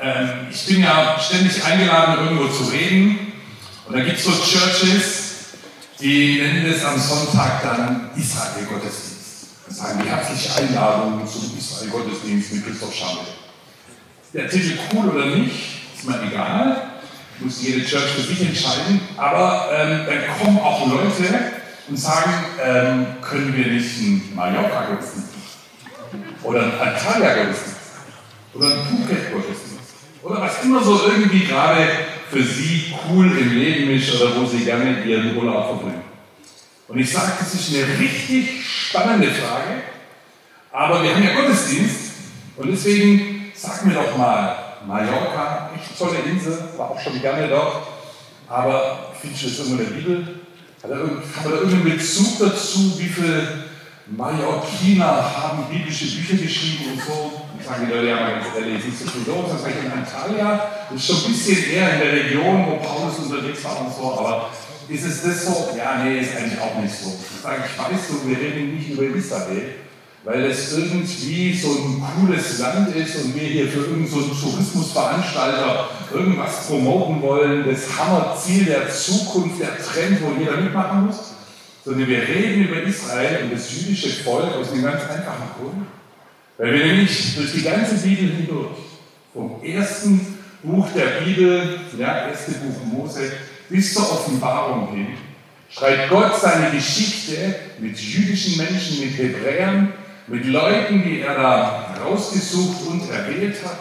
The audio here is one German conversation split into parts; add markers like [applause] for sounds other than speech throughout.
ähm, ich bin ja ständig eingeladen, irgendwo zu reden. Und da gibt es so Churches, die nennen es am Sonntag dann Israel-Gottesdienst. Und sagen die herzliche Einladung zum Israel-Gottesdienst mit Christoph Schammel. Der Titel cool oder nicht, ist mir egal. Muss jede Church für sich entscheiden. Aber ähm, dann kommen auch Leute und sagen, ähm, können wir nicht einen Mallorca-Gottesdienst oder einen Antalya-Gottesdienst oder einen Phuket-Gottesdienst oder was immer so irgendwie gerade für sie cool im Leben ist oder wo sie gerne ihren Urlaub verbringen. Und ich sage, das ist eine richtig spannende Frage, aber wir haben ja Gottesdienst und deswegen sag mir doch mal, Mallorca, echt tolle Insel, war auch schon gerne dort, aber findest du das irgendwo in der Bibel? Hat er, irgendeinen Bezug dazu, wie viele Mallorquiner haben biblische Bücher geschrieben und so? Ich sage die Leute ja mal ganz ehrlich, nicht so viel los, das ist in Antalya, ist schon ein bisschen eher in der Region, wo Paulus unterwegs war und so, aber ist es das so? Ja, nee, ist eigentlich auch nicht so. Ich sage, ich weiß so, wir reden nicht über Israel, weil es irgendwie so ein cooles Land ist und wir hier für irgendeinen so Tourismusveranstalter irgendwas promoten wollen, das Hammerziel der Zukunft, der Trend, wo jeder mitmachen muss, sondern wir reden über Israel und das jüdische Volk aus einem ganz einfachen Grund, weil wir nämlich durch die ganze Bibel hindurch, vom ersten Buch der Bibel, ja, erste Buch Mose, bis zur Offenbarung hin, schreibt Gott seine Geschichte mit jüdischen Menschen, mit Hebräern, mit Leuten, die er da rausgesucht und erwählt hat.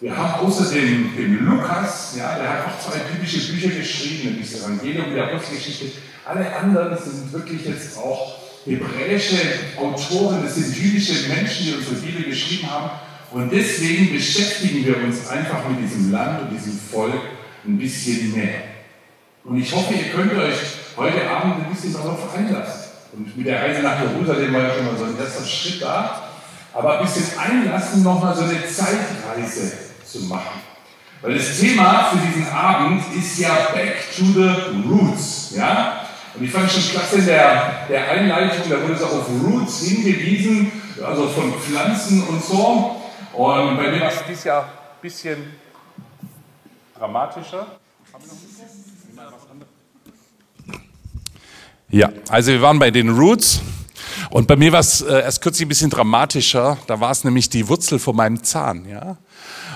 Wir haben außerdem den Lukas, ja, der hat auch zwei biblische Bücher geschrieben, nämlich das Evangelium die Apostelgeschichte. Alle anderen sind wirklich jetzt auch hebräische Autoren, das sind jüdische Menschen, die unsere Bibel geschrieben haben. Und deswegen beschäftigen wir uns einfach mit diesem Land und diesem Volk ein bisschen mehr. Und ich hoffe, ihr könnt euch heute Abend ein bisschen darauf einlassen. Und mit der Reise nach Jerusalem war ja schon mal so ein erster Schritt da. Aber ein bisschen einlassen, nochmal so eine Zeitreise zu machen. Weil das Thema für diesen Abend ist ja Back to the Roots. Ja? Und ich fand schon klasse in der, der Einleitung, da wurde so auf Roots hingewiesen, also von Pflanzen und so. Und bei mir war es dieses Jahr ein bisschen dramatischer. Ja, also wir waren bei den Roots und bei mir war es äh, erst kürzlich ein bisschen dramatischer. Da war es nämlich die Wurzel von meinem Zahn, ja.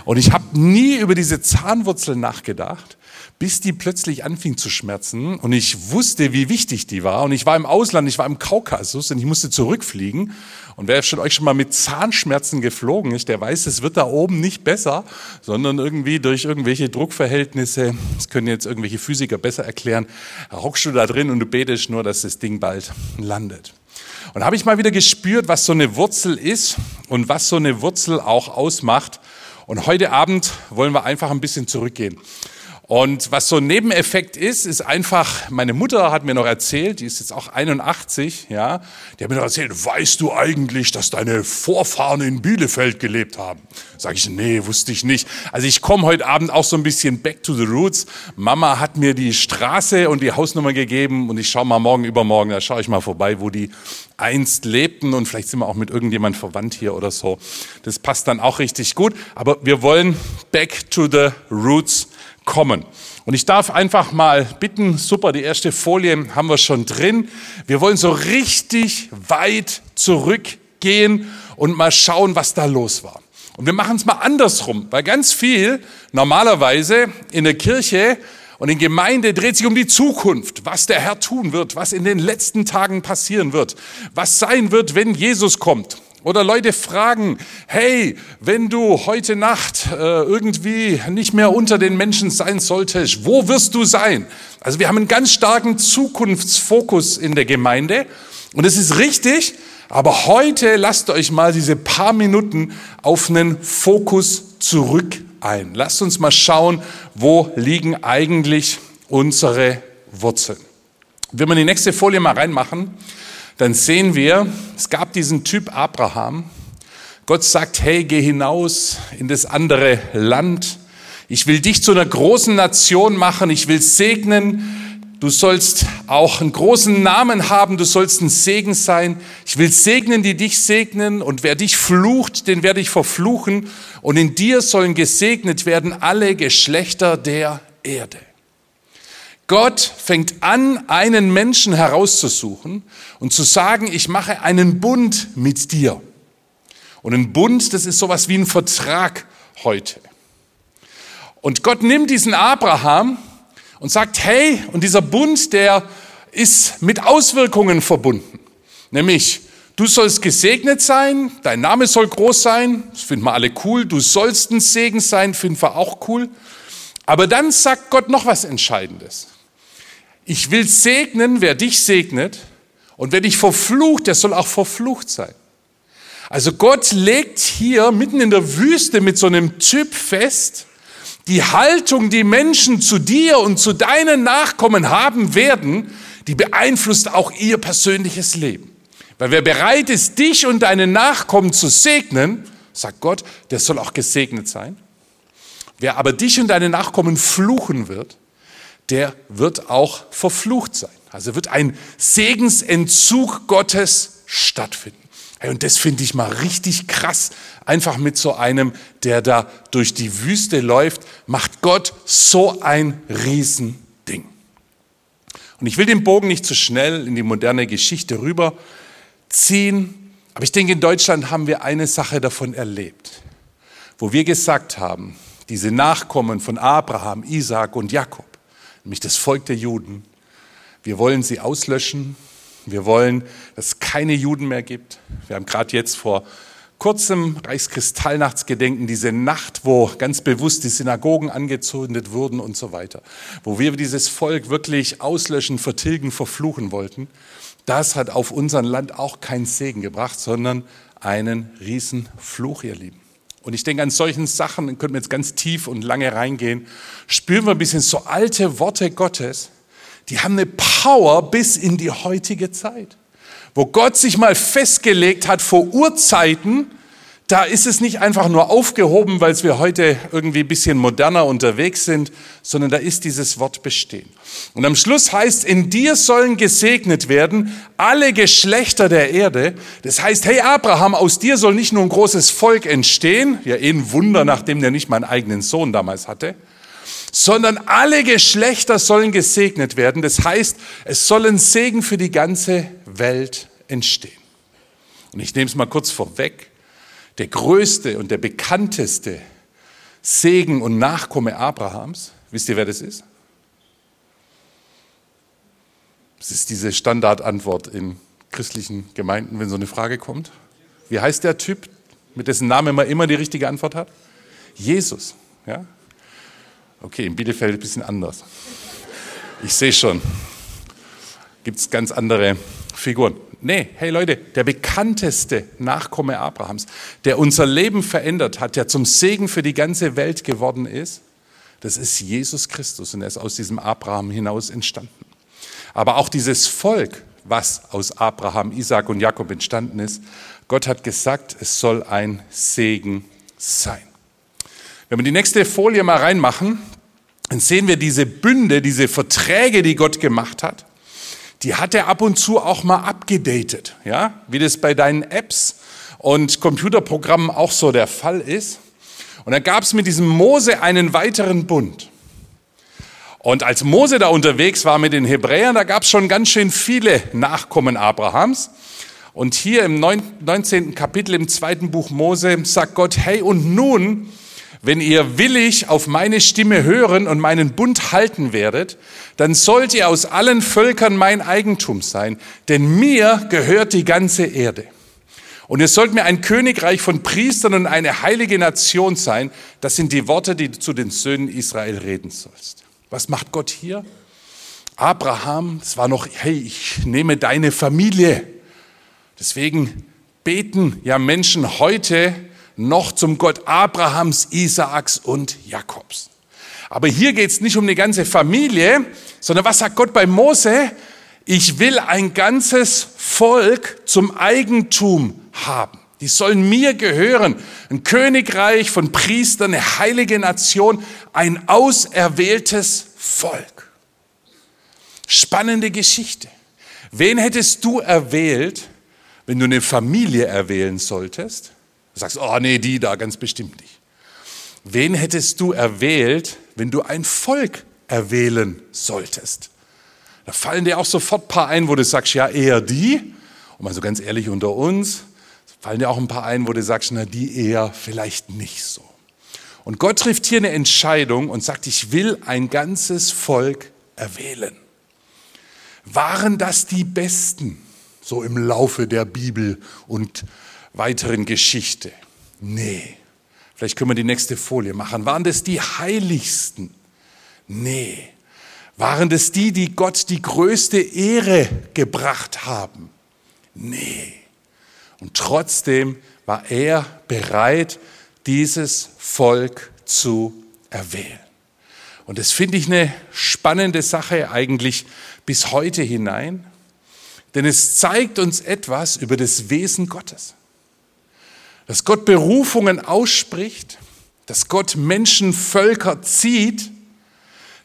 Und ich habe nie über diese Zahnwurzel nachgedacht, bis die plötzlich anfing zu schmerzen und ich wusste, wie wichtig die war. Und ich war im Ausland, ich war im Kaukasus und ich musste zurückfliegen. Und wer von euch schon mal mit Zahnschmerzen geflogen ist, der weiß, es wird da oben nicht besser, sondern irgendwie durch irgendwelche Druckverhältnisse, das können jetzt irgendwelche Physiker besser erklären, hockst du da drin und du betest nur, dass das Ding bald landet. Und habe ich mal wieder gespürt, was so eine Wurzel ist und was so eine Wurzel auch ausmacht. Und heute Abend wollen wir einfach ein bisschen zurückgehen. Und was so ein Nebeneffekt ist, ist einfach, meine Mutter hat mir noch erzählt, die ist jetzt auch 81, ja, die hat mir noch erzählt, weißt du eigentlich, dass deine Vorfahren in Bielefeld gelebt haben? Sag ich, nee, wusste ich nicht. Also ich komme heute Abend auch so ein bisschen back to the roots. Mama hat mir die Straße und die Hausnummer gegeben und ich schaue mal morgen übermorgen, da schaue ich mal vorbei, wo die einst lebten und vielleicht sind wir auch mit irgendjemand verwandt hier oder so. Das passt dann auch richtig gut. Aber wir wollen back to the roots kommen. Und ich darf einfach mal bitten, super, die erste Folie haben wir schon drin. Wir wollen so richtig weit zurückgehen und mal schauen, was da los war. Und wir machen es mal andersrum, weil ganz viel normalerweise in der Kirche und in Gemeinde dreht sich um die Zukunft, was der Herr tun wird, was in den letzten Tagen passieren wird, was sein wird, wenn Jesus kommt. Oder Leute fragen, hey, wenn du heute Nacht äh, irgendwie nicht mehr unter den Menschen sein solltest, wo wirst du sein? Also wir haben einen ganz starken Zukunftsfokus in der Gemeinde und es ist richtig, aber heute lasst euch mal diese paar Minuten auf einen Fokus zurück ein. Lasst uns mal schauen, wo liegen eigentlich unsere Wurzeln. Wenn wir die nächste Folie mal reinmachen, dann sehen wir, es gab diesen Typ Abraham. Gott sagt, hey, geh hinaus in das andere Land. Ich will dich zu einer großen Nation machen. Ich will segnen. Du sollst auch einen großen Namen haben, du sollst ein Segen sein. Ich will segnen, die dich segnen, und wer dich flucht, den werde ich verfluchen. Und in dir sollen gesegnet werden alle Geschlechter der Erde. Gott fängt an, einen Menschen herauszusuchen und zu sagen, ich mache einen Bund mit dir. Und ein Bund, das ist sowas wie ein Vertrag heute. Und Gott nimmt diesen Abraham und sagt, hey, und dieser Bund, der ist mit Auswirkungen verbunden. Nämlich, du sollst gesegnet sein, dein Name soll groß sein, das finden wir alle cool, du sollst ein Segen sein, finden wir auch cool. Aber dann sagt Gott noch was Entscheidendes. Ich will segnen, wer dich segnet, und wer dich verflucht, der soll auch verflucht sein. Also Gott legt hier mitten in der Wüste mit so einem Typ fest, die Haltung, die Menschen zu dir und zu deinen Nachkommen haben werden, die beeinflusst auch ihr persönliches Leben. Weil wer bereit ist, dich und deine Nachkommen zu segnen, sagt Gott, der soll auch gesegnet sein. Wer aber dich und deine Nachkommen fluchen wird, der wird auch verflucht sein. Also wird ein Segensentzug Gottes stattfinden. Und das finde ich mal richtig krass. Einfach mit so einem, der da durch die Wüste läuft, macht Gott so ein Riesending. Und ich will den Bogen nicht zu schnell in die moderne Geschichte rüberziehen, aber ich denke, in Deutschland haben wir eine Sache davon erlebt, wo wir gesagt haben, diese Nachkommen von Abraham, Isaac und Jakob, nämlich das Volk der Juden, wir wollen sie auslöschen, wir wollen, dass es keine Juden mehr gibt. Wir haben gerade jetzt vor kurzem Reichskristallnachtsgedenken, diese Nacht, wo ganz bewusst die Synagogen angezündet wurden und so weiter, wo wir dieses Volk wirklich auslöschen, vertilgen, verfluchen wollten. Das hat auf unser Land auch keinen Segen gebracht, sondern einen riesen Fluch, ihr Lieben. Und ich denke, an solchen Sachen, können wir jetzt ganz tief und lange reingehen, spüren wir ein bisschen so alte Worte Gottes, die haben eine Power bis in die heutige Zeit. Wo Gott sich mal festgelegt hat vor Urzeiten, da ist es nicht einfach nur aufgehoben, weil wir heute irgendwie ein bisschen moderner unterwegs sind, sondern da ist dieses Wort bestehen. Und am Schluss heißt, in dir sollen gesegnet werden alle Geschlechter der Erde. Das heißt, hey Abraham, aus dir soll nicht nur ein großes Volk entstehen, ja eh ein Wunder, nachdem der nicht meinen eigenen Sohn damals hatte, sondern alle Geschlechter sollen gesegnet werden. Das heißt, es soll ein Segen für die ganze Welt entstehen. Und ich nehme es mal kurz vorweg. Der größte und der bekannteste Segen und Nachkomme Abrahams, wisst ihr, wer das ist? Das ist diese Standardantwort in christlichen Gemeinden, wenn so eine Frage kommt. Wie heißt der Typ, mit dessen Namen man immer die richtige Antwort hat? Jesus. Ja? Okay, in Bielefeld ein bisschen anders. Ich sehe schon. Gibt es ganz andere Figuren. Nee, hey Leute, der bekannteste Nachkomme Abrahams, der unser Leben verändert hat, der zum Segen für die ganze Welt geworden ist, das ist Jesus Christus und er ist aus diesem Abraham hinaus entstanden. Aber auch dieses Volk, was aus Abraham, Isaac und Jakob entstanden ist, Gott hat gesagt, es soll ein Segen sein. Wenn wir die nächste Folie mal reinmachen, dann sehen wir diese Bünde, diese Verträge, die Gott gemacht hat. Die hat er ab und zu auch mal abgedatet, ja, wie das bei deinen Apps und Computerprogrammen auch so der Fall ist. Und dann gab es mit diesem Mose einen weiteren Bund. Und als Mose da unterwegs war mit den Hebräern, da gab es schon ganz schön viele Nachkommen Abrahams. Und hier im 19. Kapitel im zweiten Buch Mose sagt Gott, hey, und nun wenn ihr willig auf meine Stimme hören und meinen Bund halten werdet, dann sollt ihr aus allen Völkern mein Eigentum sein, denn mir gehört die ganze Erde. Und ihr sollt mir ein Königreich von Priestern und eine heilige Nation sein. Das sind die Worte, die du zu den Söhnen Israel reden sollst. Was macht Gott hier? Abraham, es war noch, hey, ich nehme deine Familie. Deswegen beten ja Menschen heute noch zum Gott Abrahams, Isaaks und Jakobs. Aber hier geht es nicht um eine ganze Familie, sondern was sagt Gott bei Mose? Ich will ein ganzes Volk zum Eigentum haben. Die sollen mir gehören. Ein Königreich von Priestern, eine heilige Nation, ein auserwähltes Volk. Spannende Geschichte. Wen hättest du erwählt, wenn du eine Familie erwählen solltest? Du sagst, oh nee, die da ganz bestimmt nicht. Wen hättest du erwählt, wenn du ein Volk erwählen solltest? Da fallen dir auch sofort ein paar ein, wo du sagst, ja, eher die. Und mal so ganz ehrlich unter uns, fallen dir auch ein paar ein, wo du sagst, na, die eher vielleicht nicht so. Und Gott trifft hier eine Entscheidung und sagt, ich will ein ganzes Volk erwählen. Waren das die Besten, so im Laufe der Bibel und weiteren Geschichte? Nee. Vielleicht können wir die nächste Folie machen. Waren das die Heiligsten? Nee. Waren das die, die Gott die größte Ehre gebracht haben? Nee. Und trotzdem war er bereit, dieses Volk zu erwählen. Und das finde ich eine spannende Sache eigentlich bis heute hinein, denn es zeigt uns etwas über das Wesen Gottes. Dass Gott Berufungen ausspricht, dass Gott Menschen, Völker zieht,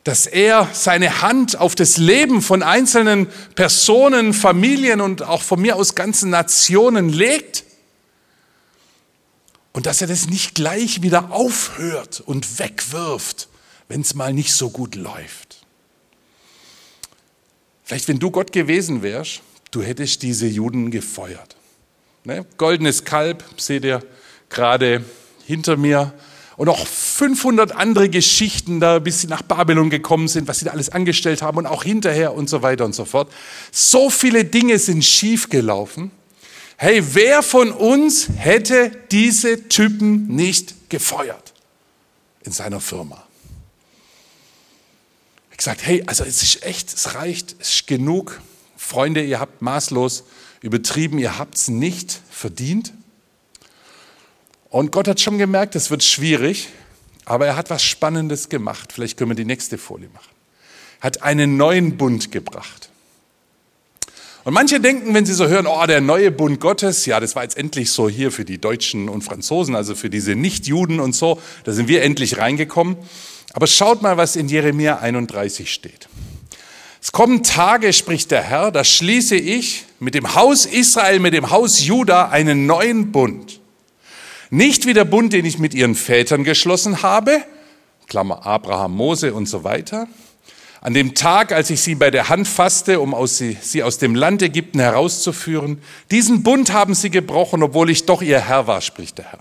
dass er seine Hand auf das Leben von einzelnen Personen, Familien und auch von mir aus ganzen Nationen legt und dass er das nicht gleich wieder aufhört und wegwirft, wenn es mal nicht so gut läuft. Vielleicht, wenn du Gott gewesen wärst, du hättest diese Juden gefeuert. Ne? Goldenes Kalb, seht ihr gerade hinter mir. Und auch 500 andere Geschichten da, bis sie nach Babylon gekommen sind, was sie da alles angestellt haben und auch hinterher und so weiter und so fort. So viele Dinge sind schiefgelaufen. Hey, wer von uns hätte diese Typen nicht gefeuert in seiner Firma? gesagt, hey, also es ist echt, es reicht, es ist genug. Freunde, ihr habt maßlos übertrieben, ihr habt es nicht verdient. Und Gott hat schon gemerkt, es wird schwierig, aber er hat was Spannendes gemacht. Vielleicht können wir die nächste Folie machen. Hat einen neuen Bund gebracht. Und manche denken, wenn sie so hören, oh, der neue Bund Gottes, ja, das war jetzt endlich so hier für die Deutschen und Franzosen, also für diese Nichtjuden und so, da sind wir endlich reingekommen. Aber schaut mal, was in Jeremia 31 steht. Es kommen Tage, spricht der Herr, da schließe ich mit dem Haus Israel, mit dem Haus Juda einen neuen Bund. Nicht wie der Bund, den ich mit ihren Vätern geschlossen habe, Klammer Abraham, Mose und so weiter. An dem Tag, als ich sie bei der Hand fasste, um aus sie, sie aus dem Land Ägypten herauszuführen, diesen Bund haben sie gebrochen, obwohl ich doch ihr Herr war, spricht der Herr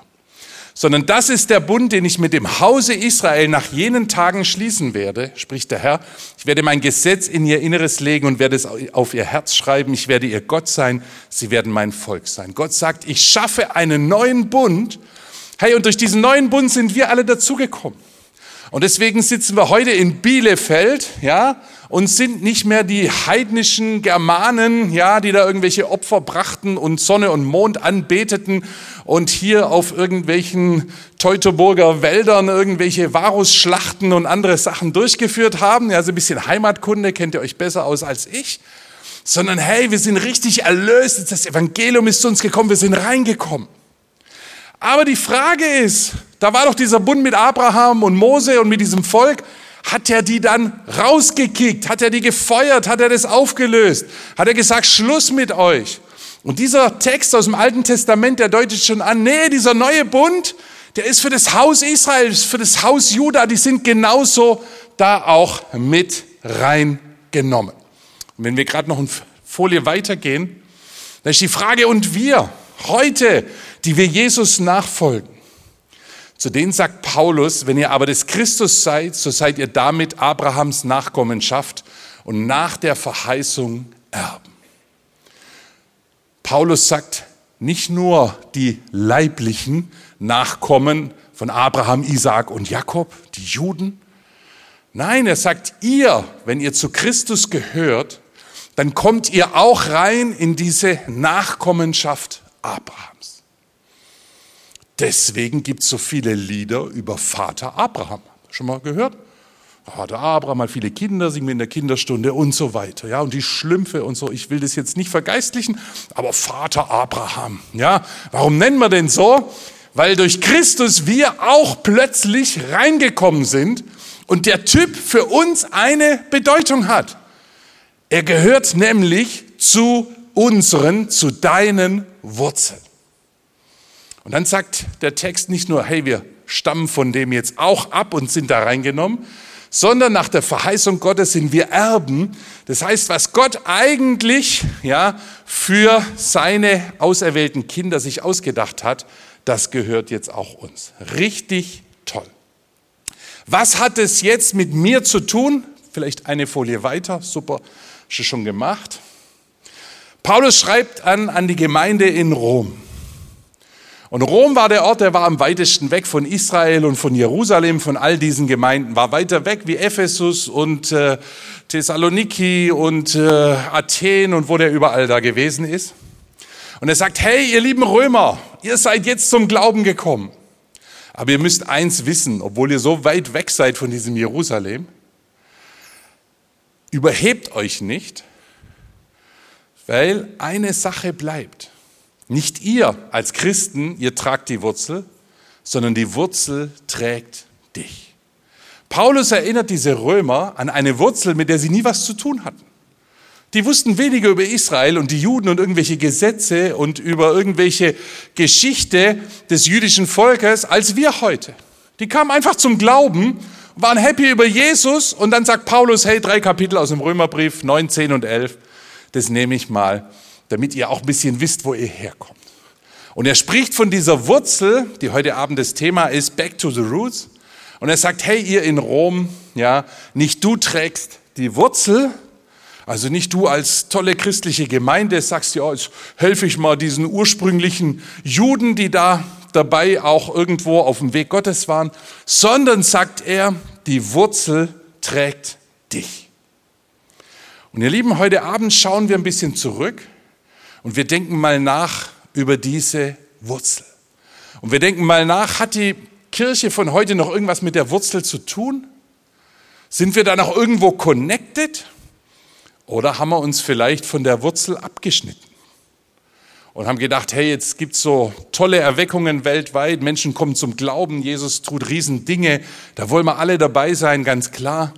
sondern das ist der Bund, den ich mit dem Hause Israel nach jenen Tagen schließen werde, spricht der Herr. Ich werde mein Gesetz in ihr Inneres legen und werde es auf ihr Herz schreiben. Ich werde ihr Gott sein, sie werden mein Volk sein. Gott sagt, ich schaffe einen neuen Bund. Hey, und durch diesen neuen Bund sind wir alle dazugekommen. Und deswegen sitzen wir heute in Bielefeld, ja, und sind nicht mehr die heidnischen Germanen, ja, die da irgendwelche Opfer brachten und Sonne und Mond anbeteten und hier auf irgendwelchen Teutoburger Wäldern irgendwelche Varusschlachten und andere Sachen durchgeführt haben. Ja, so ein bisschen Heimatkunde kennt ihr euch besser aus als ich. Sondern hey, wir sind richtig erlöst. Das Evangelium ist zu uns gekommen. Wir sind reingekommen. Aber die Frage ist, da war doch dieser Bund mit Abraham und Mose und mit diesem Volk. Hat er die dann rausgekickt? Hat er die gefeuert? Hat er das aufgelöst? Hat er gesagt, Schluss mit euch? Und dieser Text aus dem Alten Testament, der deutet schon an, nee, dieser neue Bund, der ist für das Haus Israels, für das Haus Juda, die sind genauso da auch mit reingenommen. Und wenn wir gerade noch eine Folie weitergehen, dann ist die Frage, und wir heute, die wir Jesus nachfolgen, zu denen sagt Paulus, wenn ihr aber des Christus seid, so seid ihr damit Abrahams Nachkommenschaft und nach der Verheißung Erben. Paulus sagt, nicht nur die leiblichen Nachkommen von Abraham, Isaak und Jakob, die Juden. Nein, er sagt, ihr, wenn ihr zu Christus gehört, dann kommt ihr auch rein in diese Nachkommenschaft Abrahams. Deswegen gibt es so viele Lieder über Vater Abraham. Schon mal gehört? Vater Abraham hat viele Kinder, singen wir in der Kinderstunde und so weiter. Ja, und die Schlümpfe und so. Ich will das jetzt nicht vergeistlichen, aber Vater Abraham. Ja, warum nennen wir den so? Weil durch Christus wir auch plötzlich reingekommen sind und der Typ für uns eine Bedeutung hat. Er gehört nämlich zu unseren, zu deinen Wurzeln. Und dann sagt der Text nicht nur, hey, wir stammen von dem jetzt auch ab und sind da reingenommen, sondern nach der Verheißung Gottes sind wir Erben. Das heißt, was Gott eigentlich ja für seine auserwählten Kinder sich ausgedacht hat, das gehört jetzt auch uns. Richtig toll. Was hat es jetzt mit mir zu tun? Vielleicht eine Folie weiter. Super, schon gemacht. Paulus schreibt an, an die Gemeinde in Rom. Und Rom war der Ort, der war am weitesten weg von Israel und von Jerusalem, von all diesen Gemeinden, war weiter weg wie Ephesus und äh, Thessaloniki und äh, Athen und wo der überall da gewesen ist. Und er sagt, hey, ihr lieben Römer, ihr seid jetzt zum Glauben gekommen. Aber ihr müsst eins wissen, obwohl ihr so weit weg seid von diesem Jerusalem, überhebt euch nicht, weil eine Sache bleibt. Nicht ihr als Christen, ihr tragt die Wurzel, sondern die Wurzel trägt dich. Paulus erinnert diese Römer an eine Wurzel, mit der sie nie was zu tun hatten. Die wussten weniger über Israel und die Juden und irgendwelche Gesetze und über irgendwelche Geschichte des jüdischen Volkes als wir heute. Die kamen einfach zum Glauben, waren happy über Jesus und dann sagt Paulus, hey, drei Kapitel aus dem Römerbrief, 9, 10 und 11, das nehme ich mal damit ihr auch ein bisschen wisst, wo ihr herkommt. Und er spricht von dieser Wurzel, die heute Abend das Thema ist, Back to the Roots. Und er sagt, hey, ihr in Rom, ja, nicht du trägst die Wurzel, also nicht du als tolle christliche Gemeinde sagst, ja, jetzt helfe ich mal diesen ursprünglichen Juden, die da dabei auch irgendwo auf dem Weg Gottes waren, sondern sagt er, die Wurzel trägt dich. Und ihr Lieben, heute Abend schauen wir ein bisschen zurück und wir denken mal nach über diese Wurzel. Und wir denken mal nach, hat die Kirche von heute noch irgendwas mit der Wurzel zu tun? Sind wir da noch irgendwo connected? Oder haben wir uns vielleicht von der Wurzel abgeschnitten? Und haben gedacht, hey, jetzt gibt es so tolle Erweckungen weltweit, Menschen kommen zum Glauben, Jesus tut Riesendinge, da wollen wir alle dabei sein, ganz klar.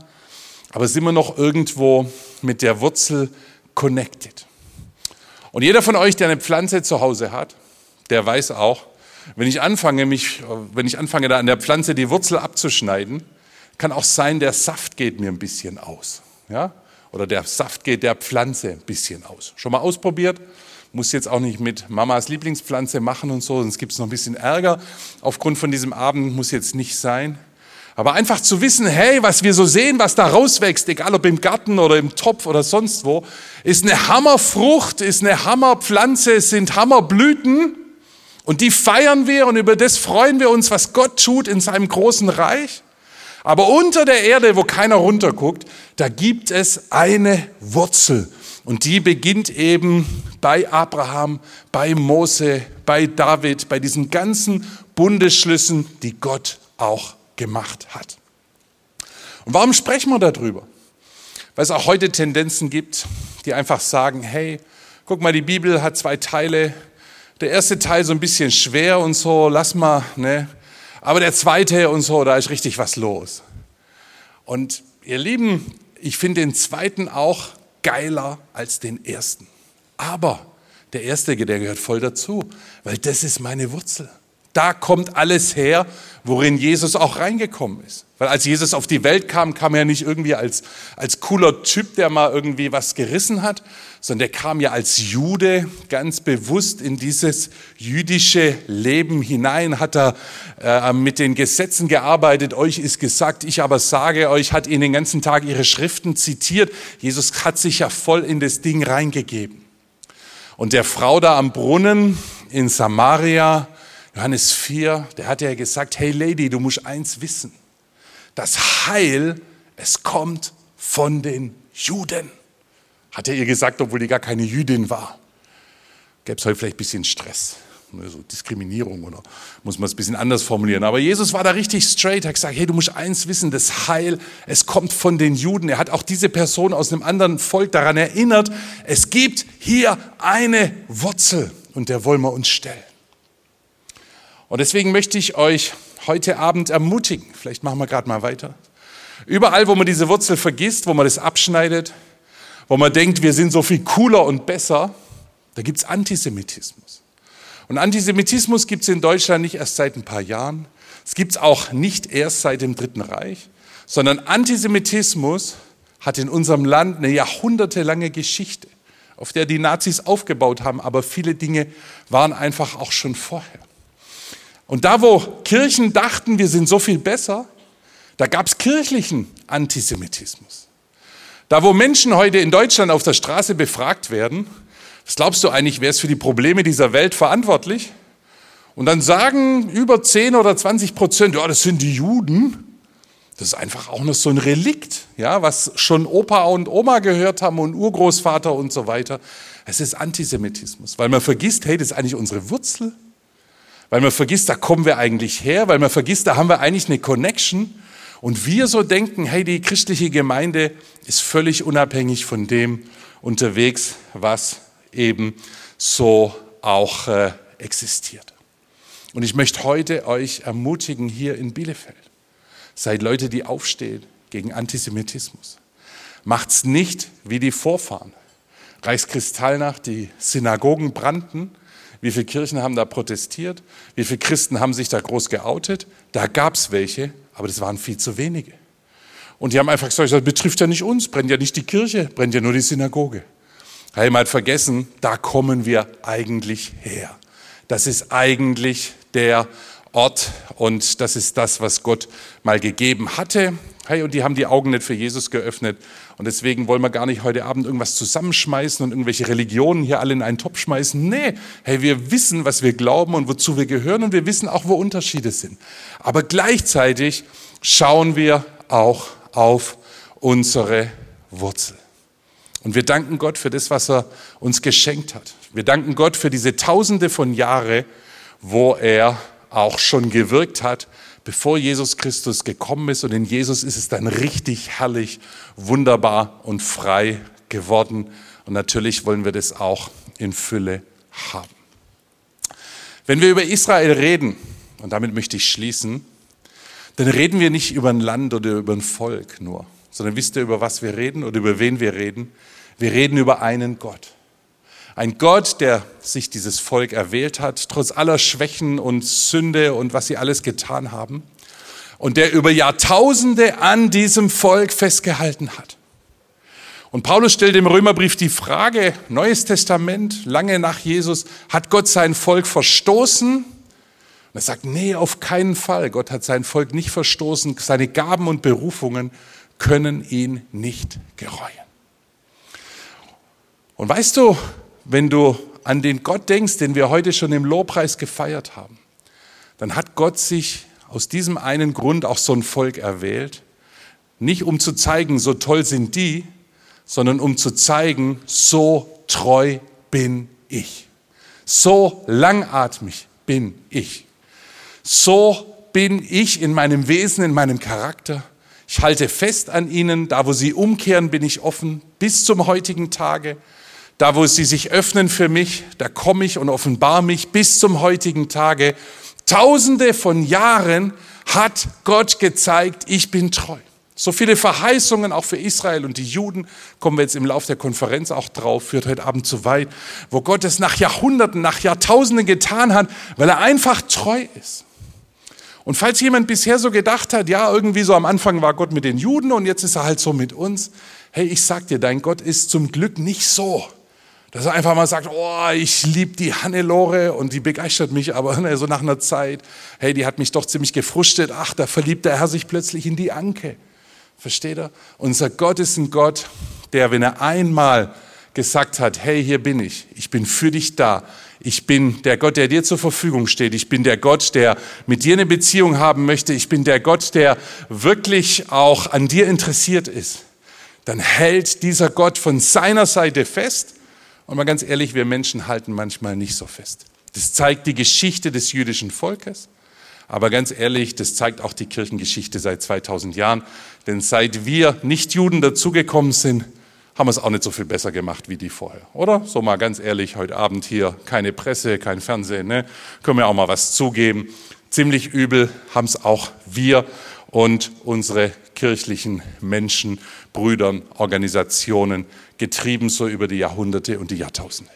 Aber sind wir noch irgendwo mit der Wurzel connected? Und jeder von euch, der eine Pflanze zu Hause hat, der weiß auch, wenn ich anfange, mich, wenn ich anfange, da an der Pflanze die Wurzel abzuschneiden, kann auch sein, der Saft geht mir ein bisschen aus. Ja? Oder der Saft geht der Pflanze ein bisschen aus. Schon mal ausprobiert? Muss jetzt auch nicht mit Mamas Lieblingspflanze machen und so, sonst gibt es noch ein bisschen Ärger. Aufgrund von diesem Abend muss jetzt nicht sein. Aber einfach zu wissen, hey, was wir so sehen, was da rauswächst, egal ob im Garten oder im Topf oder sonst wo, ist eine Hammerfrucht, ist eine Hammerpflanze, sind Hammerblüten. Und die feiern wir und über das freuen wir uns, was Gott tut in seinem großen Reich. Aber unter der Erde, wo keiner runterguckt, da gibt es eine Wurzel. Und die beginnt eben bei Abraham, bei Mose, bei David, bei diesen ganzen Bundesschlüssen, die Gott auch gemacht hat. Und warum sprechen wir darüber? Weil es auch heute Tendenzen gibt, die einfach sagen, hey, guck mal, die Bibel hat zwei Teile. Der erste Teil so ein bisschen schwer und so, lass mal, ne? Aber der zweite und so, da ist richtig was los. Und ihr Lieben, ich finde den zweiten auch geiler als den ersten. Aber der erste, der gehört voll dazu, weil das ist meine Wurzel. Da kommt alles her, worin Jesus auch reingekommen ist. Weil als Jesus auf die Welt kam, kam er nicht irgendwie als, als cooler Typ, der mal irgendwie was gerissen hat, sondern der kam ja als Jude ganz bewusst in dieses jüdische Leben hinein, hat er äh, mit den Gesetzen gearbeitet, euch ist gesagt, ich aber sage euch, hat ihn den ganzen Tag ihre Schriften zitiert. Jesus hat sich ja voll in das Ding reingegeben. Und der Frau da am Brunnen in Samaria, Johannes 4, der hat ja gesagt, hey Lady, du musst eins wissen. Das Heil, es kommt von den Juden. Hat er ihr gesagt, obwohl die gar keine Jüdin war. Gäbe es heute vielleicht ein bisschen Stress, ne, so Diskriminierung oder muss man es ein bisschen anders formulieren. Aber Jesus war da richtig straight, hat gesagt, hey, du musst eins wissen, das Heil, es kommt von den Juden. Er hat auch diese Person aus einem anderen Volk daran erinnert, es gibt hier eine Wurzel und der wollen wir uns stellen. Und deswegen möchte ich euch heute Abend ermutigen, vielleicht machen wir gerade mal weiter, überall, wo man diese Wurzel vergisst, wo man das abschneidet, wo man denkt, wir sind so viel cooler und besser, da gibt es Antisemitismus. Und Antisemitismus gibt es in Deutschland nicht erst seit ein paar Jahren. Es gibt es auch nicht erst seit dem Dritten Reich, sondern Antisemitismus hat in unserem Land eine jahrhundertelange Geschichte, auf der die Nazis aufgebaut haben, aber viele Dinge waren einfach auch schon vorher. Und da, wo Kirchen dachten, wir sind so viel besser, da gab es kirchlichen Antisemitismus. Da, wo Menschen heute in Deutschland auf der Straße befragt werden, was glaubst du eigentlich, wer ist für die Probleme dieser Welt verantwortlich? Und dann sagen über 10 oder 20 Prozent, ja, das sind die Juden. Das ist einfach auch noch so ein Relikt, ja, was schon Opa und Oma gehört haben und Urgroßvater und so weiter. Es ist Antisemitismus, weil man vergisst, hey, das ist eigentlich unsere Wurzel. Weil man vergisst, da kommen wir eigentlich her, weil man vergisst, da haben wir eigentlich eine Connection. Und wir so denken, hey, die christliche Gemeinde ist völlig unabhängig von dem unterwegs, was eben so auch äh, existiert. Und ich möchte heute euch ermutigen hier in Bielefeld. Seid Leute, die aufstehen gegen Antisemitismus. Macht's nicht wie die Vorfahren. Reichskristallnacht, die Synagogen brannten. Wie viele Kirchen haben da protestiert? Wie viele Christen haben sich da groß geoutet? Da gab's welche, aber das waren viel zu wenige. Und die haben einfach gesagt, das betrifft ja nicht uns, brennt ja nicht die Kirche, brennt ja nur die Synagoge. Einmal vergessen, da kommen wir eigentlich her. Das ist eigentlich der Ort und das ist das, was Gott mal gegeben hatte. Hey, und die haben die Augen nicht für Jesus geöffnet. Und deswegen wollen wir gar nicht heute Abend irgendwas zusammenschmeißen und irgendwelche Religionen hier alle in einen Topf schmeißen. Nee, hey, wir wissen, was wir glauben und wozu wir gehören und wir wissen auch, wo Unterschiede sind. Aber gleichzeitig schauen wir auch auf unsere Wurzel. Und wir danken Gott für das, was er uns geschenkt hat. Wir danken Gott für diese Tausende von Jahre, wo er auch schon gewirkt hat, bevor Jesus Christus gekommen ist. Und in Jesus ist es dann richtig herrlich, wunderbar und frei geworden. Und natürlich wollen wir das auch in Fülle haben. Wenn wir über Israel reden, und damit möchte ich schließen, dann reden wir nicht über ein Land oder über ein Volk nur, sondern wisst ihr, über was wir reden oder über wen wir reden? Wir reden über einen Gott. Ein Gott, der sich dieses Volk erwählt hat, trotz aller Schwächen und Sünde und was sie alles getan haben. Und der über Jahrtausende an diesem Volk festgehalten hat. Und Paulus stellt im Römerbrief die Frage, Neues Testament, lange nach Jesus, hat Gott sein Volk verstoßen? Und er sagt, nee, auf keinen Fall. Gott hat sein Volk nicht verstoßen. Seine Gaben und Berufungen können ihn nicht gereuen. Und weißt du, wenn du an den Gott denkst, den wir heute schon im Lobpreis gefeiert haben, dann hat Gott sich aus diesem einen Grund auch so ein Volk erwählt, nicht um zu zeigen, so toll sind die, sondern um zu zeigen, so treu bin ich. So langatmig bin ich. So bin ich in meinem Wesen, in meinem Charakter. Ich halte fest an ihnen, da wo sie umkehren, bin ich offen bis zum heutigen Tage. Da, wo sie sich öffnen für mich, da komme ich und offenbar mich bis zum heutigen Tage. Tausende von Jahren hat Gott gezeigt, ich bin treu. So viele Verheißungen auch für Israel und die Juden, kommen wir jetzt im Laufe der Konferenz auch drauf, führt heute Abend zu weit, wo Gott es nach Jahrhunderten, nach Jahrtausenden getan hat, weil er einfach treu ist. Und falls jemand bisher so gedacht hat, ja, irgendwie so am Anfang war Gott mit den Juden und jetzt ist er halt so mit uns, hey, ich sag dir, dein Gott ist zum Glück nicht so. Dass er einfach mal sagt, oh, ich liebe die Hannelore und die begeistert mich, aber [laughs] ne, so nach einer Zeit, hey, die hat mich doch ziemlich gefrustet. Ach, da verliebt der Herr sich plötzlich in die Anke. Versteht er? Unser Gott ist ein Gott, der, wenn er einmal gesagt hat, hey, hier bin ich, ich bin für dich da, ich bin der Gott, der dir zur Verfügung steht, ich bin der Gott, der mit dir eine Beziehung haben möchte, ich bin der Gott, der wirklich auch an dir interessiert ist, dann hält dieser Gott von seiner Seite fest und mal ganz ehrlich, wir Menschen halten manchmal nicht so fest. Das zeigt die Geschichte des jüdischen Volkes. Aber ganz ehrlich, das zeigt auch die Kirchengeschichte seit 2000 Jahren. Denn seit wir Nicht-Juden dazugekommen sind, haben wir es auch nicht so viel besser gemacht wie die vorher, oder? So mal ganz ehrlich, heute Abend hier keine Presse, kein Fernsehen, ne? können wir auch mal was zugeben. Ziemlich übel haben es auch wir und unsere kirchlichen Menschen, Brüdern, Organisationen, getrieben so über die Jahrhunderte und die Jahrtausende.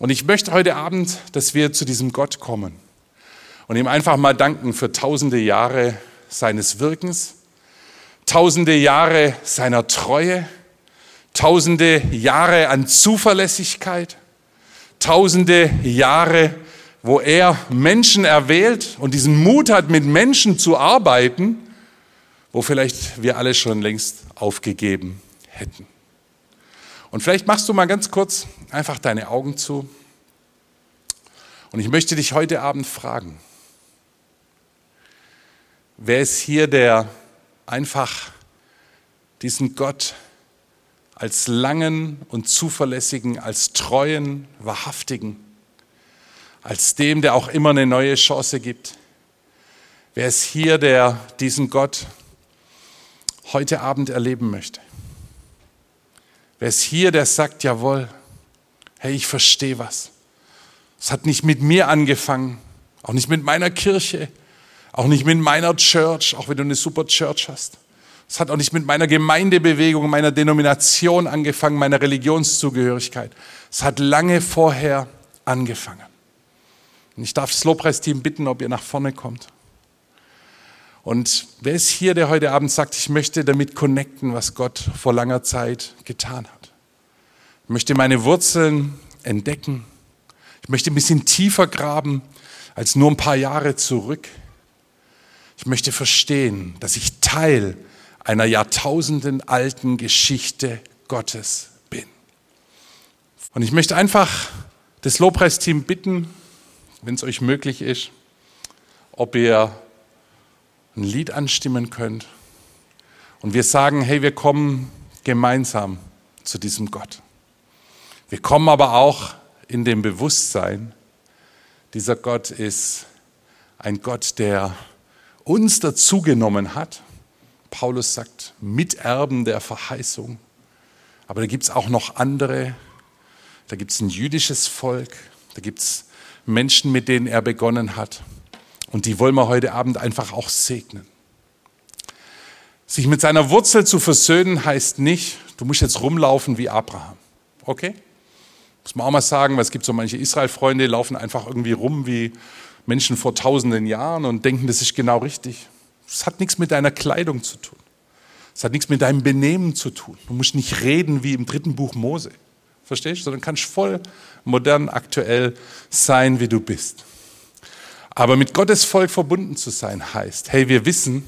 Und ich möchte heute Abend, dass wir zu diesem Gott kommen und ihm einfach mal danken für tausende Jahre seines Wirkens, tausende Jahre seiner Treue, tausende Jahre an Zuverlässigkeit, tausende Jahre, wo er Menschen erwählt und diesen Mut hat, mit Menschen zu arbeiten, wo vielleicht wir alle schon längst aufgegeben hätten. Und vielleicht machst du mal ganz kurz einfach deine Augen zu. Und ich möchte dich heute Abend fragen, wer ist hier, der einfach diesen Gott als langen und zuverlässigen, als treuen, wahrhaftigen, als dem, der auch immer eine neue Chance gibt. Wer ist hier, der diesen Gott heute Abend erleben möchte? Wer ist hier, der sagt, jawohl, hey, ich verstehe was. Es hat nicht mit mir angefangen, auch nicht mit meiner Kirche, auch nicht mit meiner Church, auch wenn du eine super Church hast. Es hat auch nicht mit meiner Gemeindebewegung, meiner Denomination angefangen, meiner Religionszugehörigkeit. Es hat lange vorher angefangen. Und ich darf das Lobpreisteam bitten, ob ihr nach vorne kommt. Und wer ist hier, der heute Abend sagt, ich möchte damit connecten, was Gott vor langer Zeit getan hat? Ich möchte meine Wurzeln entdecken. Ich möchte ein bisschen tiefer graben als nur ein paar Jahre zurück. Ich möchte verstehen, dass ich Teil einer Jahrtausenden alten Geschichte Gottes bin. Und ich möchte einfach das Lobpreisteam bitten, wenn es euch möglich ist, ob ihr ein Lied anstimmen könnt. Und wir sagen, hey, wir kommen gemeinsam zu diesem Gott. Wir kommen aber auch in dem Bewusstsein, dieser Gott ist ein Gott, der uns dazugenommen hat. Paulus sagt, Miterben der Verheißung. Aber da gibt es auch noch andere. Da gibt es ein jüdisches Volk. Da gibt es Menschen, mit denen er begonnen hat. Und die wollen wir heute Abend einfach auch segnen. Sich mit seiner Wurzel zu versöhnen heißt nicht, du musst jetzt rumlaufen wie Abraham. Okay? Muss man auch mal sagen, weil es gibt so manche Israel-Freunde, die laufen einfach irgendwie rum wie Menschen vor tausenden Jahren und denken, das ist genau richtig. Das hat nichts mit deiner Kleidung zu tun. Das hat nichts mit deinem Benehmen zu tun. Du musst nicht reden wie im dritten Buch Mose. Verstehst du? Sondern kannst voll modern, aktuell sein, wie du bist. Aber mit Gottes Volk verbunden zu sein heißt, hey, wir wissen,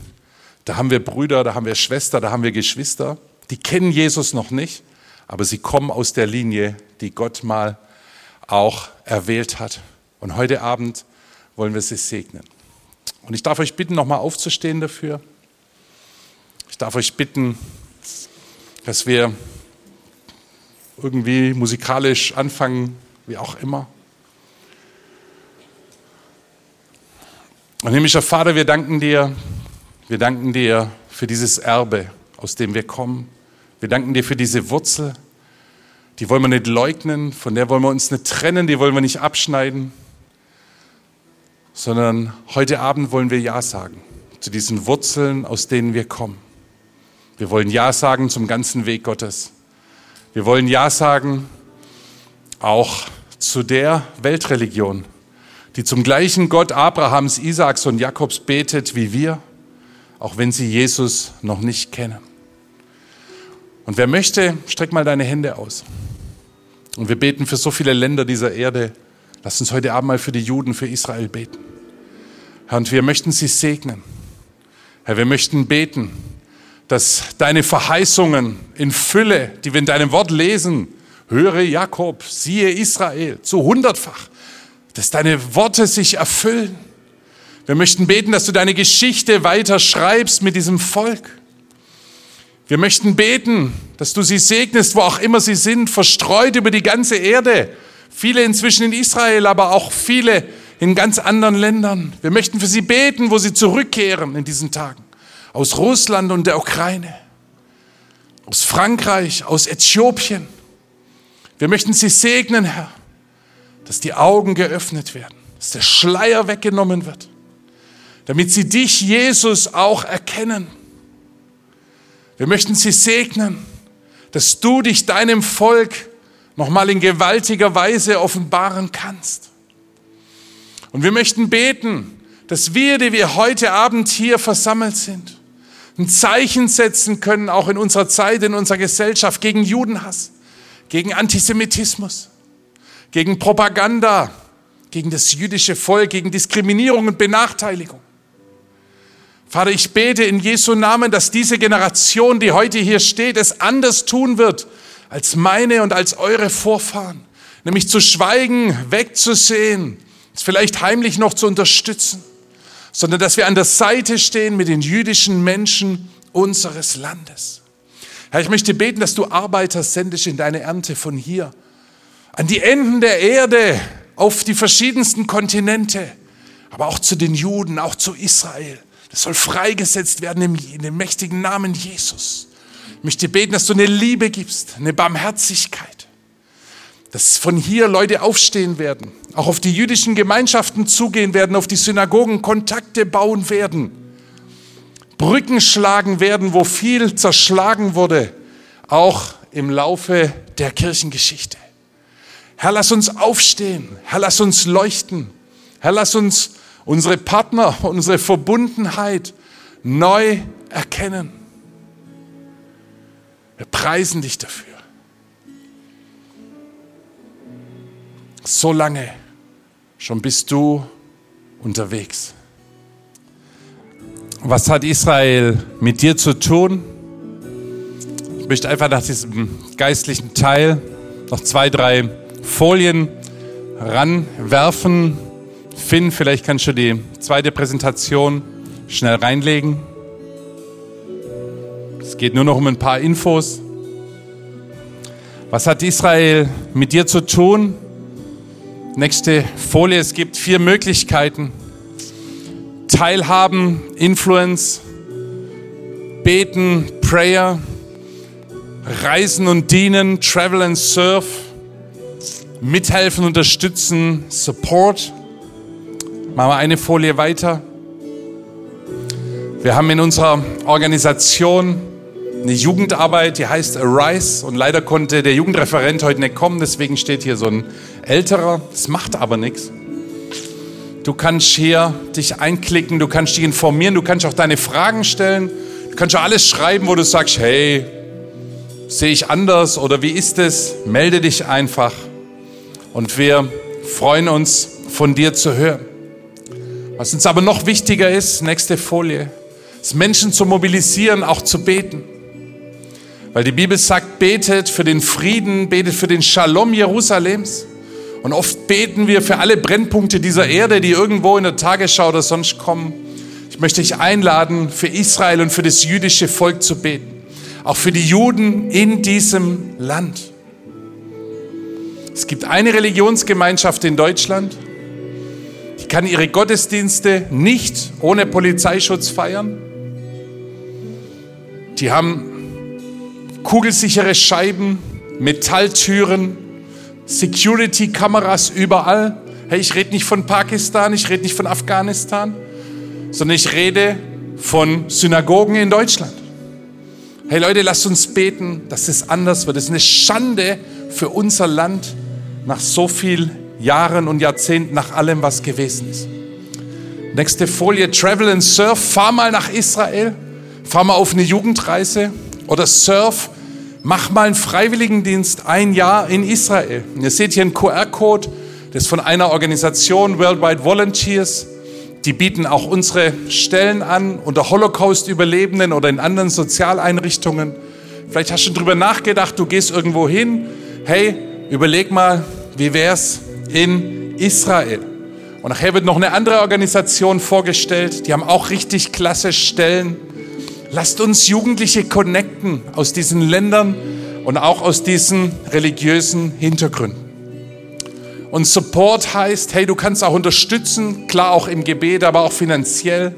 da haben wir Brüder, da haben wir Schwester, da haben wir Geschwister, die kennen Jesus noch nicht, aber sie kommen aus der Linie, die Gott mal auch erwählt hat. Und heute Abend wollen wir sie segnen. Und ich darf euch bitten, nochmal aufzustehen dafür. Ich darf euch bitten, dass wir irgendwie musikalisch anfangen, wie auch immer. Und himmlischer Vater, wir danken dir, wir danken dir für dieses Erbe, aus dem wir kommen. Wir danken dir für diese Wurzel. Die wollen wir nicht leugnen, von der wollen wir uns nicht trennen, die wollen wir nicht abschneiden, sondern heute Abend wollen wir Ja sagen zu diesen Wurzeln, aus denen wir kommen. Wir wollen Ja sagen zum ganzen Weg Gottes. Wir wollen Ja sagen auch zu der Weltreligion, die zum gleichen Gott Abrahams, Isaaks und Jakobs betet wie wir, auch wenn sie Jesus noch nicht kennen. Und wer möchte, streck mal deine Hände aus. Und wir beten für so viele Länder dieser Erde. Lass uns heute Abend mal für die Juden, für Israel beten. Herr, und wir möchten sie segnen. Herr, wir möchten beten, dass deine Verheißungen in Fülle, die wir in deinem Wort lesen, höre Jakob, siehe Israel, zu hundertfach, dass deine Worte sich erfüllen. Wir möchten beten, dass du deine Geschichte weiter schreibst mit diesem Volk. Wir möchten beten, dass du sie segnest, wo auch immer sie sind, verstreut über die ganze Erde. Viele inzwischen in Israel, aber auch viele in ganz anderen Ländern. Wir möchten für sie beten, wo sie zurückkehren in diesen Tagen. Aus Russland und der Ukraine, aus Frankreich, aus Äthiopien. Wir möchten sie segnen, Herr, dass die Augen geöffnet werden, dass der Schleier weggenommen wird, damit sie dich, Jesus, auch erkennen Wir möchten sie segnen, dass du dich deinem Volk nochmal in gewaltiger Weise offenbaren kannst. Und wir möchten beten, dass wir, die wir heute Abend hier versammelt sind, ein Zeichen setzen können, auch in unserer Zeit, in unserer Gesellschaft, gegen Judenhass, gegen Antisemitismus, gegen Propaganda, gegen das jüdische Volk, gegen Diskriminierung und Benachteiligung. Vater, ich bete in Jesu Namen, dass diese Generation, die heute hier steht, es anders tun wird als meine und als eure Vorfahren. Nämlich zu schweigen, wegzusehen, es vielleicht heimlich noch zu unterstützen, sondern dass wir an der Seite stehen mit den jüdischen Menschen unseres Landes. Herr, ich möchte beten, dass du Arbeiter sendest in deine Ernte von hier, an die Enden der Erde, auf die verschiedensten Kontinente, aber auch zu den Juden, auch zu Israel. Das soll freigesetzt werden in dem mächtigen Namen Jesus. Ich möchte beten, dass du eine Liebe gibst, eine Barmherzigkeit. Dass von hier Leute aufstehen werden, auch auf die jüdischen Gemeinschaften zugehen werden, auf die Synagogen Kontakte bauen werden, Brücken schlagen werden, wo viel zerschlagen wurde, auch im Laufe der Kirchengeschichte. Herr, lass uns aufstehen. Herr, lass uns leuchten. Herr, lass uns unsere Partner, [laughs] unsere Verbundenheit neu erkennen. Wir preisen dich dafür. So lange schon bist du unterwegs. Was hat Israel mit dir zu tun? Ich möchte einfach nach diesem geistlichen Teil noch zwei, drei Folien ranwerfen. Finn, vielleicht kannst du die zweite Präsentation schnell reinlegen. Es geht nur noch um ein paar Infos. Was hat Israel mit dir zu tun? Nächste Folie. Es gibt vier Möglichkeiten. Teilhaben, Influence, Beten, Prayer, Reisen und Dienen, Travel and Serve, Mithelfen, Unterstützen, Support. Machen wir eine Folie weiter. Wir haben in unserer Organisation eine Jugendarbeit, die heißt Arise. Und leider konnte der Jugendreferent heute nicht kommen, deswegen steht hier so ein älterer. Das macht aber nichts. Du kannst hier dich einklicken, du kannst dich informieren, du kannst auch deine Fragen stellen. Du kannst auch alles schreiben, wo du sagst, hey, sehe ich anders oder wie ist es? Melde dich einfach. Und wir freuen uns, von dir zu hören. Was uns aber noch wichtiger ist, nächste Folie, ist Menschen zu mobilisieren, auch zu beten. Weil die Bibel sagt, betet für den Frieden, betet für den Shalom Jerusalems. Und oft beten wir für alle Brennpunkte dieser Erde, die irgendwo in der Tagesschau oder sonst kommen. Ich möchte dich einladen, für Israel und für das jüdische Volk zu beten. Auch für die Juden in diesem Land. Es gibt eine Religionsgemeinschaft in Deutschland, die kann ihre Gottesdienste nicht ohne Polizeischutz feiern. Die haben kugelsichere Scheiben, Metalltüren, Security-Kameras überall. Hey, ich rede nicht von Pakistan, ich rede nicht von Afghanistan, sondern ich rede von Synagogen in Deutschland. Hey Leute, lasst uns beten, dass es anders wird. Es ist eine Schande für unser Land, nach so vielen Jahren und Jahrzehnten, nach allem, was gewesen ist. Nächste Folie, Travel and Surf. Fahr mal nach Israel, fahr mal auf eine Jugendreise oder Surf. Mach mal einen Freiwilligendienst ein Jahr in Israel. Ihr seht hier einen QR-Code, das ist von einer Organisation, Worldwide Volunteers. Die bieten auch unsere Stellen an unter Holocaust-Überlebenden oder in anderen Sozialeinrichtungen. Vielleicht hast du darüber nachgedacht, du gehst irgendwo hin. Hey, Überleg mal, wie wär's in Israel? Und nachher wird noch eine andere Organisation vorgestellt, die haben auch richtig klasse Stellen. Lasst uns Jugendliche connecten aus diesen Ländern und auch aus diesen religiösen Hintergründen. Und Support heißt, hey, du kannst auch unterstützen, klar auch im Gebet, aber auch finanziell.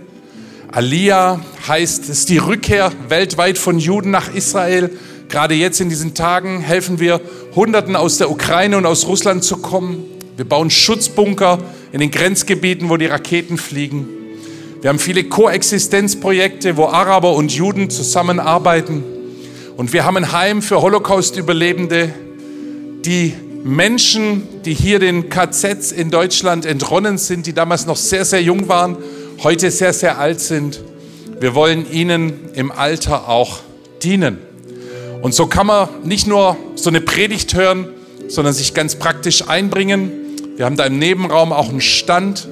Aliyah heißt, es ist die Rückkehr weltweit von Juden nach Israel. Gerade jetzt in diesen Tagen helfen wir Hunderten aus der Ukraine und aus Russland zu kommen. Wir bauen Schutzbunker in den Grenzgebieten, wo die Raketen fliegen. Wir haben viele Koexistenzprojekte, wo Araber und Juden zusammenarbeiten. Und wir haben ein Heim für Holocaust-Überlebende, die Menschen, die hier den KZs in Deutschland entronnen sind, die damals noch sehr, sehr jung waren, heute sehr, sehr alt sind. Wir wollen ihnen im Alter auch dienen. Und so kann man nicht nur so eine Predigt hören, sondern sich ganz praktisch einbringen. Wir haben da im Nebenraum auch einen Stand.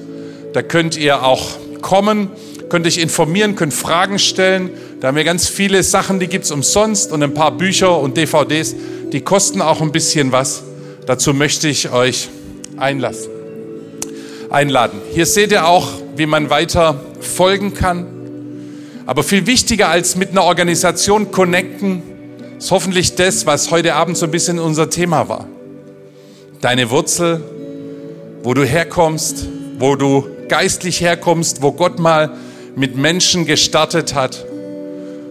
Da könnt ihr auch kommen, könnt euch informieren, könnt Fragen stellen. Da haben wir ganz viele Sachen, die gibt es umsonst und ein paar Bücher und DVDs, die kosten auch ein bisschen was. Dazu möchte ich euch einlassen, einladen. Hier seht ihr auch, wie man weiter folgen kann. Aber viel wichtiger als mit einer Organisation connecten, ist hoffentlich das, was heute Abend so ein bisschen unser Thema war. Deine Wurzel, wo du herkommst, wo du geistlich herkommst, wo Gott mal mit Menschen gestartet hat.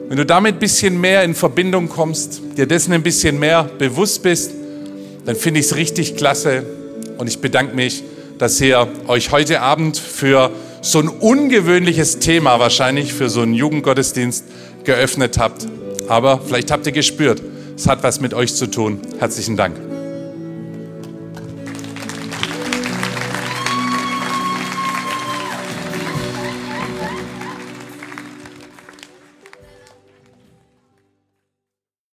Wenn du damit ein bisschen mehr in Verbindung kommst, dir dessen ein bisschen mehr bewusst bist, dann finde ich es richtig klasse und ich bedanke mich, dass ihr euch heute Abend für so ein ungewöhnliches Thema wahrscheinlich für so einen Jugendgottesdienst geöffnet habt. Aber vielleicht habt ihr gespürt, es hat was mit euch zu tun. Herzlichen Dank.